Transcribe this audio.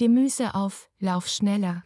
Gemüse auf, lauf schneller.